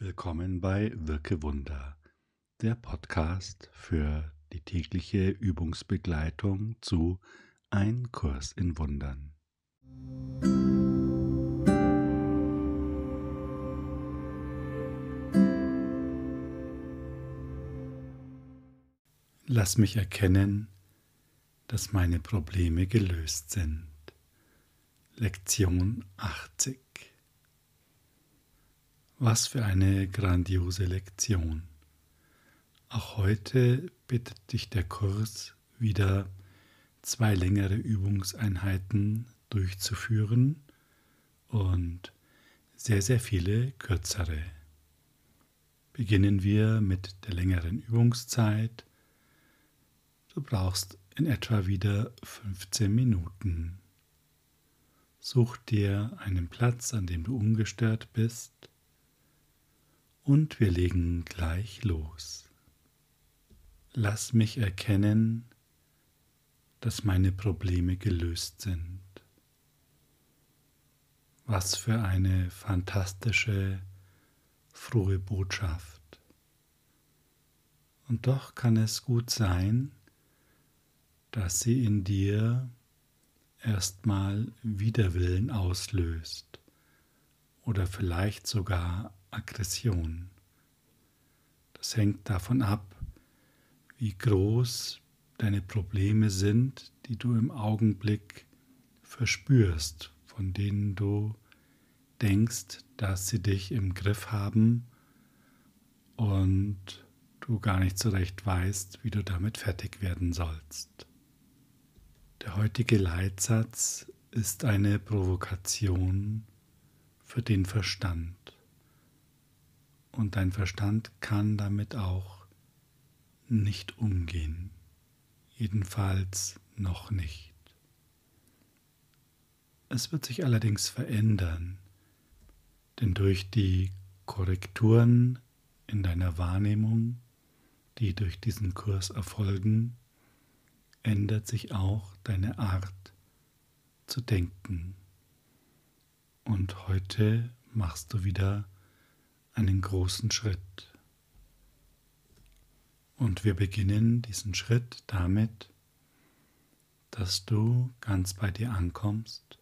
Willkommen bei Wirke Wunder, der Podcast für die tägliche Übungsbegleitung zu Ein Kurs in Wundern. Lass mich erkennen, dass meine Probleme gelöst sind. Lektion 80 was für eine grandiose Lektion. Auch heute bittet dich der Kurs wieder zwei längere Übungseinheiten durchzuführen und sehr, sehr viele kürzere. Beginnen wir mit der längeren Übungszeit. Du brauchst in etwa wieder 15 Minuten. Such dir einen Platz, an dem du ungestört bist und wir legen gleich los. Lass mich erkennen, dass meine Probleme gelöst sind. Was für eine fantastische, frohe Botschaft. Und doch kann es gut sein, dass sie in dir erstmal Widerwillen auslöst oder vielleicht sogar Aggression. Das hängt davon ab, wie groß deine Probleme sind, die du im Augenblick verspürst, von denen du denkst, dass sie dich im Griff haben und du gar nicht so recht weißt, wie du damit fertig werden sollst. Der heutige Leitsatz ist eine Provokation für den Verstand und dein Verstand kann damit auch nicht umgehen. Jedenfalls noch nicht. Es wird sich allerdings verändern, denn durch die Korrekturen in deiner Wahrnehmung, die durch diesen Kurs erfolgen, ändert sich auch deine Art zu denken. Und heute machst du wieder einen großen Schritt. Und wir beginnen diesen Schritt damit, dass du ganz bei dir ankommst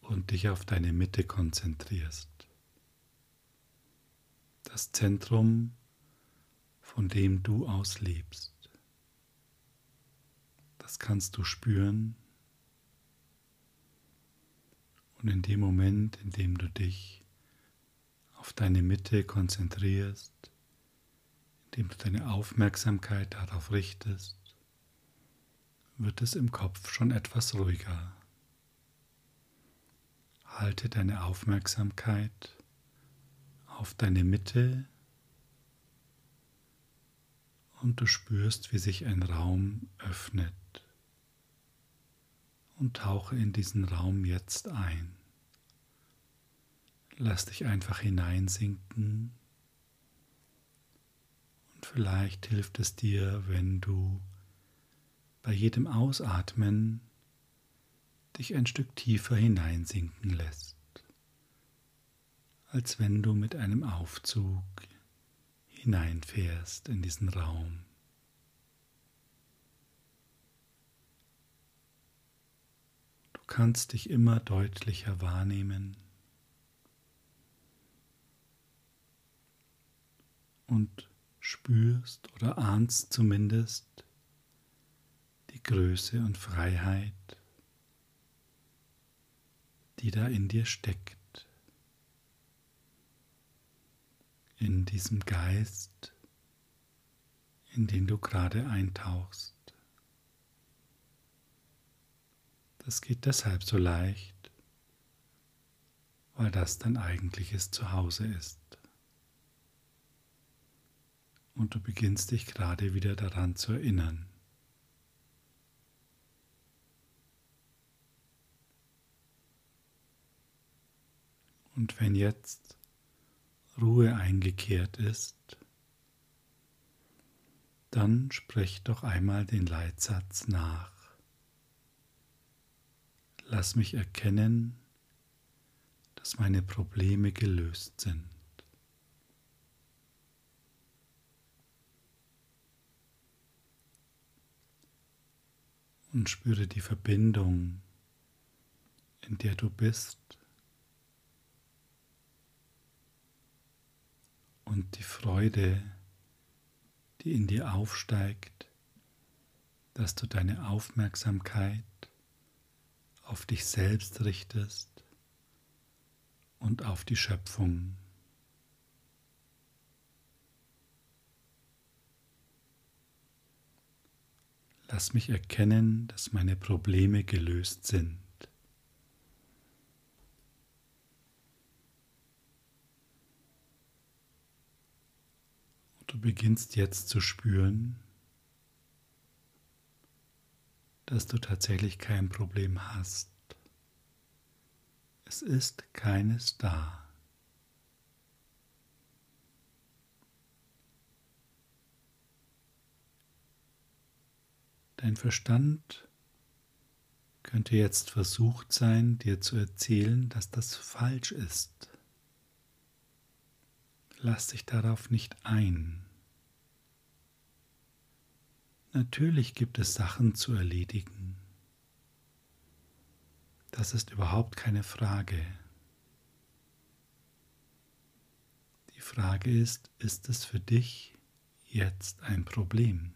und dich auf deine Mitte konzentrierst. Das Zentrum, von dem du aus lebst. Das kannst du spüren. Und in dem Moment, in dem du dich auf deine Mitte konzentrierst, indem du deine Aufmerksamkeit darauf richtest, wird es im Kopf schon etwas ruhiger. Halte deine Aufmerksamkeit auf deine Mitte und du spürst, wie sich ein Raum öffnet und tauche in diesen Raum jetzt ein. Lass dich einfach hineinsinken. Und vielleicht hilft es dir, wenn du bei jedem Ausatmen dich ein Stück tiefer hineinsinken lässt, als wenn du mit einem Aufzug hineinfährst in diesen Raum. Du kannst dich immer deutlicher wahrnehmen. Und spürst oder ahnst zumindest die Größe und Freiheit, die da in dir steckt, in diesem Geist, in den du gerade eintauchst. Das geht deshalb so leicht, weil das dein eigentliches Zuhause ist und du beginnst dich gerade wieder daran zu erinnern. Und wenn jetzt Ruhe eingekehrt ist, dann sprich doch einmal den Leitsatz nach. Lass mich erkennen, dass meine Probleme gelöst sind. Und spüre die Verbindung, in der du bist und die Freude, die in dir aufsteigt, dass du deine Aufmerksamkeit auf dich selbst richtest und auf die Schöpfung. Lass mich erkennen, dass meine Probleme gelöst sind. Und du beginnst jetzt zu spüren, dass du tatsächlich kein Problem hast. Es ist keines da. Dein Verstand könnte jetzt versucht sein, dir zu erzählen, dass das falsch ist. Lass dich darauf nicht ein. Natürlich gibt es Sachen zu erledigen. Das ist überhaupt keine Frage. Die Frage ist, ist es für dich jetzt ein Problem?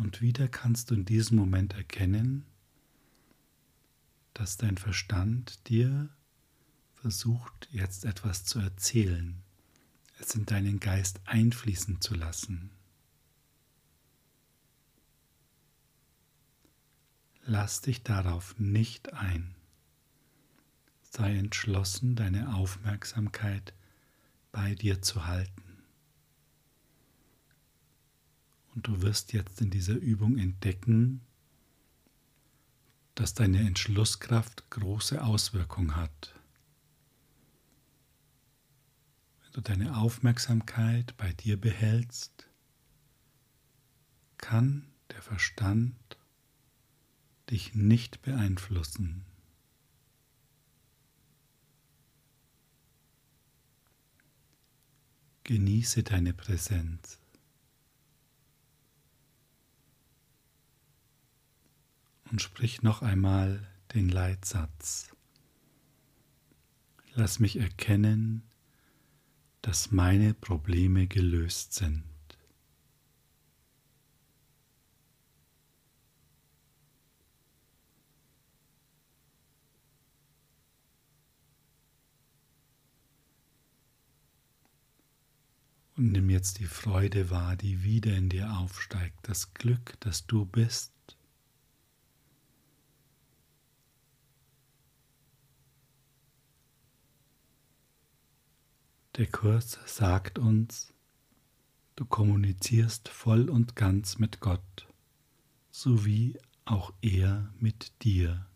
Und wieder kannst du in diesem Moment erkennen, dass dein Verstand dir versucht, jetzt etwas zu erzählen, es in deinen Geist einfließen zu lassen. Lass dich darauf nicht ein. Sei entschlossen, deine Aufmerksamkeit bei dir zu halten. Und du wirst jetzt in dieser Übung entdecken, dass deine Entschlusskraft große Auswirkungen hat. Wenn du deine Aufmerksamkeit bei dir behältst, kann der Verstand dich nicht beeinflussen. Genieße deine Präsenz. Und sprich noch einmal den Leitsatz. Lass mich erkennen, dass meine Probleme gelöst sind. Und nimm jetzt die Freude wahr, die wieder in dir aufsteigt, das Glück, das du bist. Der Kurs sagt uns, du kommunizierst voll und ganz mit Gott, so wie auch er mit dir.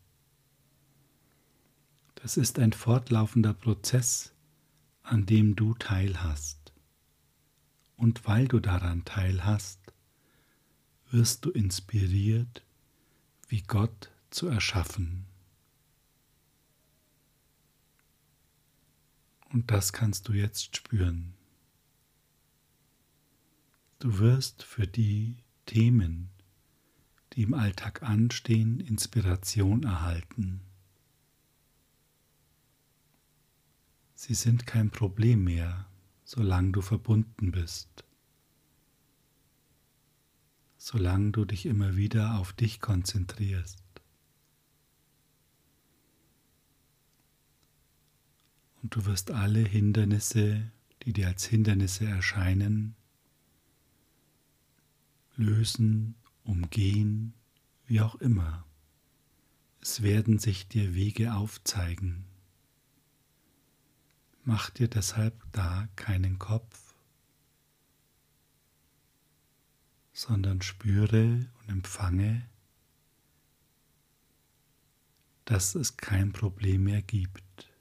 Das ist ein fortlaufender Prozess, an dem du teilhast und weil du daran teilhast, wirst du inspiriert, wie Gott zu erschaffen. Und das kannst du jetzt spüren. Du wirst für die Themen, die im Alltag anstehen, Inspiration erhalten. Sie sind kein Problem mehr, solange du verbunden bist, solange du dich immer wieder auf dich konzentrierst. Und du wirst alle Hindernisse, die dir als Hindernisse erscheinen, lösen, umgehen, wie auch immer. Es werden sich dir Wege aufzeigen. Mach dir deshalb da keinen Kopf, sondern spüre und empfange, dass es kein Problem mehr gibt.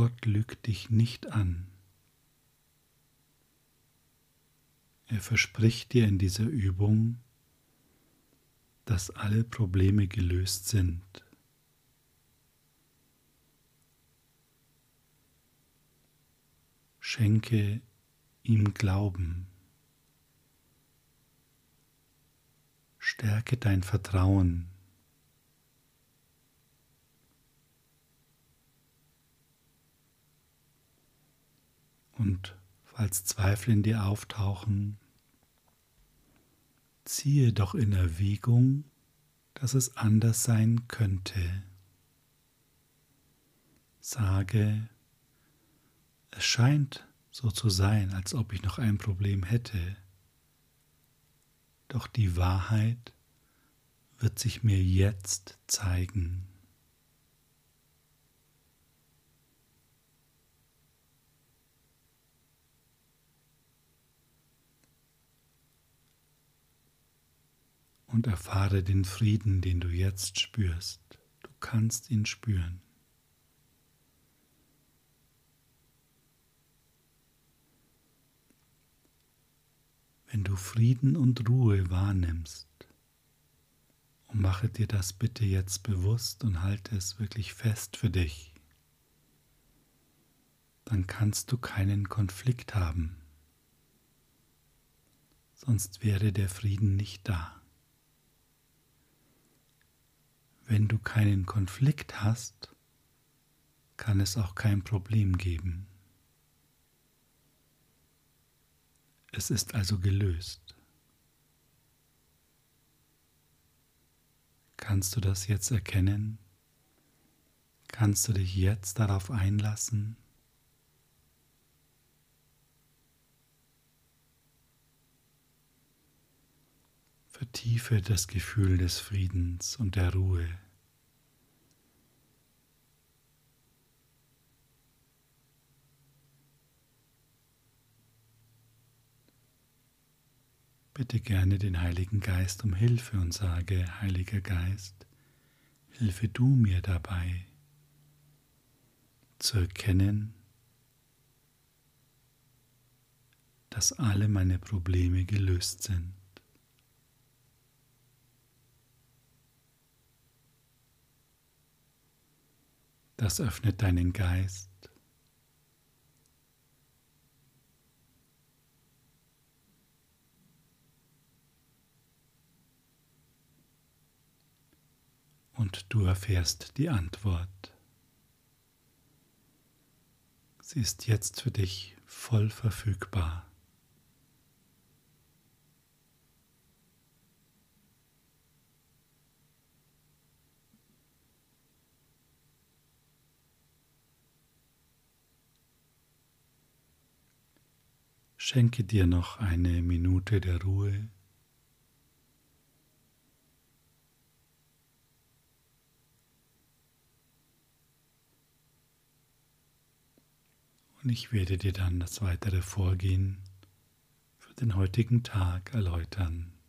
Gott lügt dich nicht an. Er verspricht dir in dieser Übung, dass alle Probleme gelöst sind. Schenke ihm Glauben. Stärke dein Vertrauen. Und falls Zweifel in dir auftauchen, ziehe doch in Erwägung, dass es anders sein könnte. Sage, es scheint so zu sein, als ob ich noch ein Problem hätte, doch die Wahrheit wird sich mir jetzt zeigen. Und erfahre den Frieden, den du jetzt spürst. Du kannst ihn spüren. wenn du Frieden und Ruhe wahrnimmst. Und mache dir das bitte jetzt bewusst und halte es wirklich fest für dich. Dann kannst du keinen Konflikt haben. Sonst wäre der Frieden nicht da. Wenn du keinen Konflikt hast, kann es auch kein Problem geben. Es ist also gelöst. Kannst du das jetzt erkennen? Kannst du dich jetzt darauf einlassen? Vertiefe das Gefühl des Friedens und der Ruhe. bitte gerne den Heiligen Geist um Hilfe und sage, Heiliger Geist, hilfe du mir dabei zu erkennen, dass alle meine Probleme gelöst sind. Das öffnet deinen Geist und du erfährst die Antwort. Sie ist jetzt für dich voll verfügbar. Schenke dir noch eine Minute der Ruhe. Und ich werde dir dann das weitere Vorgehen für den heutigen Tag erläutern.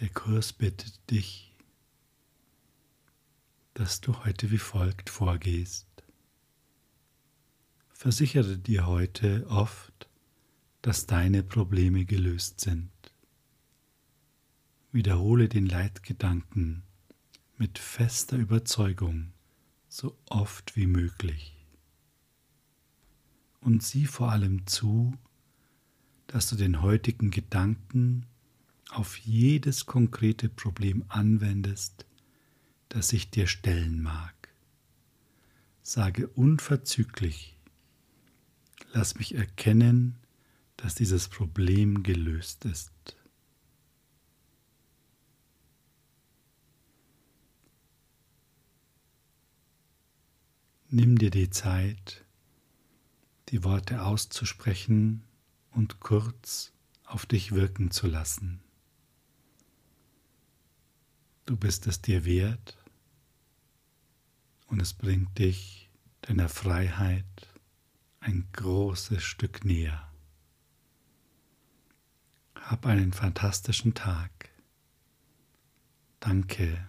Der Kurs bittet dich, dass du heute wie folgt vorgehst. Versichere dir heute oft, dass deine Probleme gelöst sind. Wiederhole den Leitgedanken mit fester Überzeugung so oft wie möglich. Und sieh vor allem zu, dass du den heutigen Gedanken auf jedes konkrete Problem anwendest, das ich dir stellen mag. Sage unverzüglich, lass mich erkennen, dass dieses Problem gelöst ist. Nimm dir die Zeit, die Worte auszusprechen und kurz auf dich wirken zu lassen. Du bist es dir wert, und es bringt dich deiner Freiheit ein großes Stück näher. Hab einen fantastischen Tag. Danke.